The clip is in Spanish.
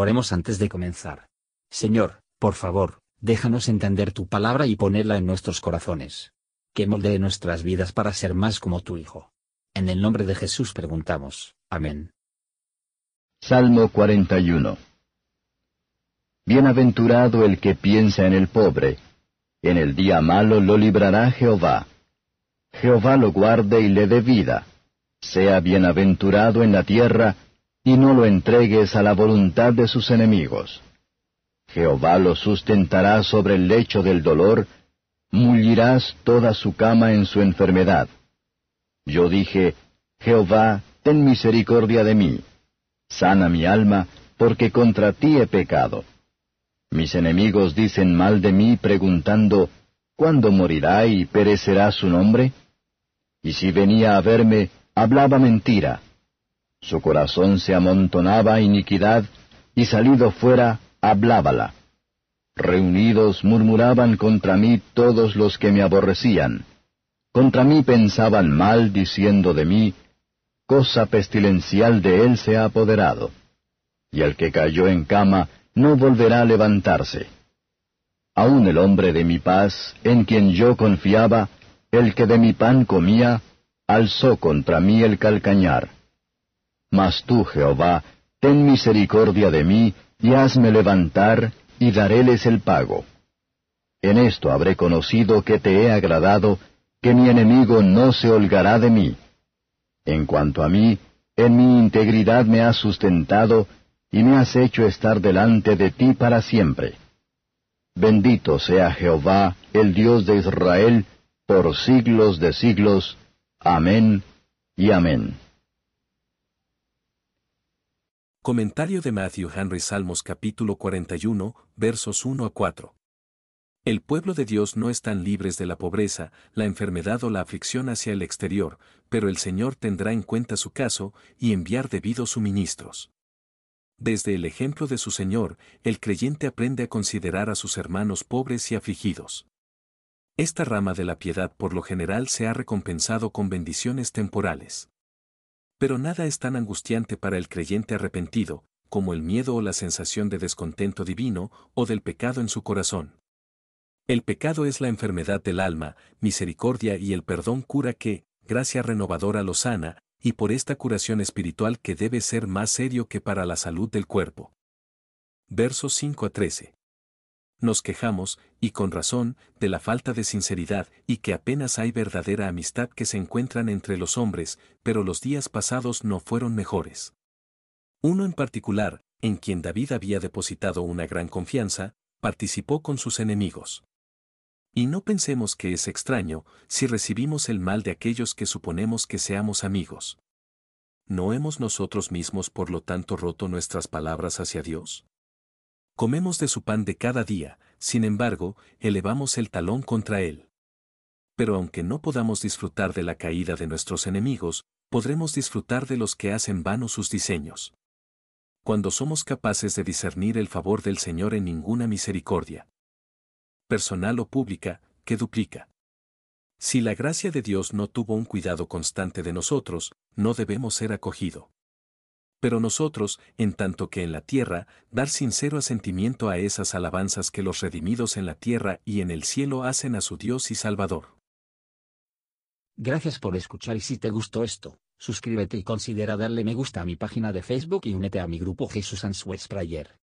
Oremos antes de comenzar. Señor, por favor, déjanos entender tu palabra y ponerla en nuestros corazones. Que moldee nuestras vidas para ser más como tu Hijo. En el nombre de Jesús preguntamos. Amén. Salmo 41 Bienaventurado el que piensa en el pobre. En el día malo lo librará Jehová. Jehová lo guarde y le dé vida. Sea bienaventurado en la tierra, y no lo entregues a la voluntad de sus enemigos. Jehová lo sustentará sobre el lecho del dolor, mullirás toda su cama en su enfermedad. Yo dije, Jehová, ten misericordia de mí. Sana mi alma, porque contra ti he pecado. Mis enemigos dicen mal de mí preguntando, ¿cuándo morirá y perecerá su nombre? Y si venía a verme, hablaba mentira. Su corazón se amontonaba iniquidad, y salido fuera, hablábala. Reunidos murmuraban contra mí todos los que me aborrecían. Contra mí pensaban mal, diciendo de mí, cosa pestilencial de él se ha apoderado. Y el que cayó en cama no volverá a levantarse. Aun el hombre de mi paz, en quien yo confiaba, el que de mi pan comía, alzó contra mí el calcañar. Mas tú, Jehová, ten misericordia de mí, y hazme levantar, y daréles el pago. En esto habré conocido que te he agradado, que mi enemigo no se holgará de mí. En cuanto a mí, en mi integridad me has sustentado, y me has hecho estar delante de ti para siempre. Bendito sea Jehová, el Dios de Israel, por siglos de siglos. Amén y amén. Comentario de Matthew Henry Salmos capítulo 41, versos 1 a 4. El pueblo de Dios no están libres de la pobreza, la enfermedad o la aflicción hacia el exterior, pero el Señor tendrá en cuenta su caso y enviar debidos suministros. Desde el ejemplo de su Señor, el creyente aprende a considerar a sus hermanos pobres y afligidos. Esta rama de la piedad por lo general se ha recompensado con bendiciones temporales. Pero nada es tan angustiante para el creyente arrepentido, como el miedo o la sensación de descontento divino o del pecado en su corazón. El pecado es la enfermedad del alma, misericordia y el perdón cura que, gracia renovadora lo sana, y por esta curación espiritual que debe ser más serio que para la salud del cuerpo. Versos 5 a 13. Nos quejamos, y con razón, de la falta de sinceridad y que apenas hay verdadera amistad que se encuentran entre los hombres, pero los días pasados no fueron mejores. Uno en particular, en quien David había depositado una gran confianza, participó con sus enemigos. Y no pensemos que es extraño si recibimos el mal de aquellos que suponemos que seamos amigos. ¿No hemos nosotros mismos por lo tanto roto nuestras palabras hacia Dios? Comemos de su pan de cada día, sin embargo, elevamos el talón contra Él. Pero aunque no podamos disfrutar de la caída de nuestros enemigos, podremos disfrutar de los que hacen vano sus diseños. Cuando somos capaces de discernir el favor del Señor en ninguna misericordia, personal o pública, que duplica. Si la gracia de Dios no tuvo un cuidado constante de nosotros, no debemos ser acogido. Pero nosotros, en tanto que en la tierra, dar sincero asentimiento a esas alabanzas que los redimidos en la tierra y en el cielo hacen a su Dios y Salvador. Gracias por escuchar y si te gustó esto, suscríbete y considera darle me gusta a mi página de Facebook y únete a mi grupo Jesús Answers Prayer.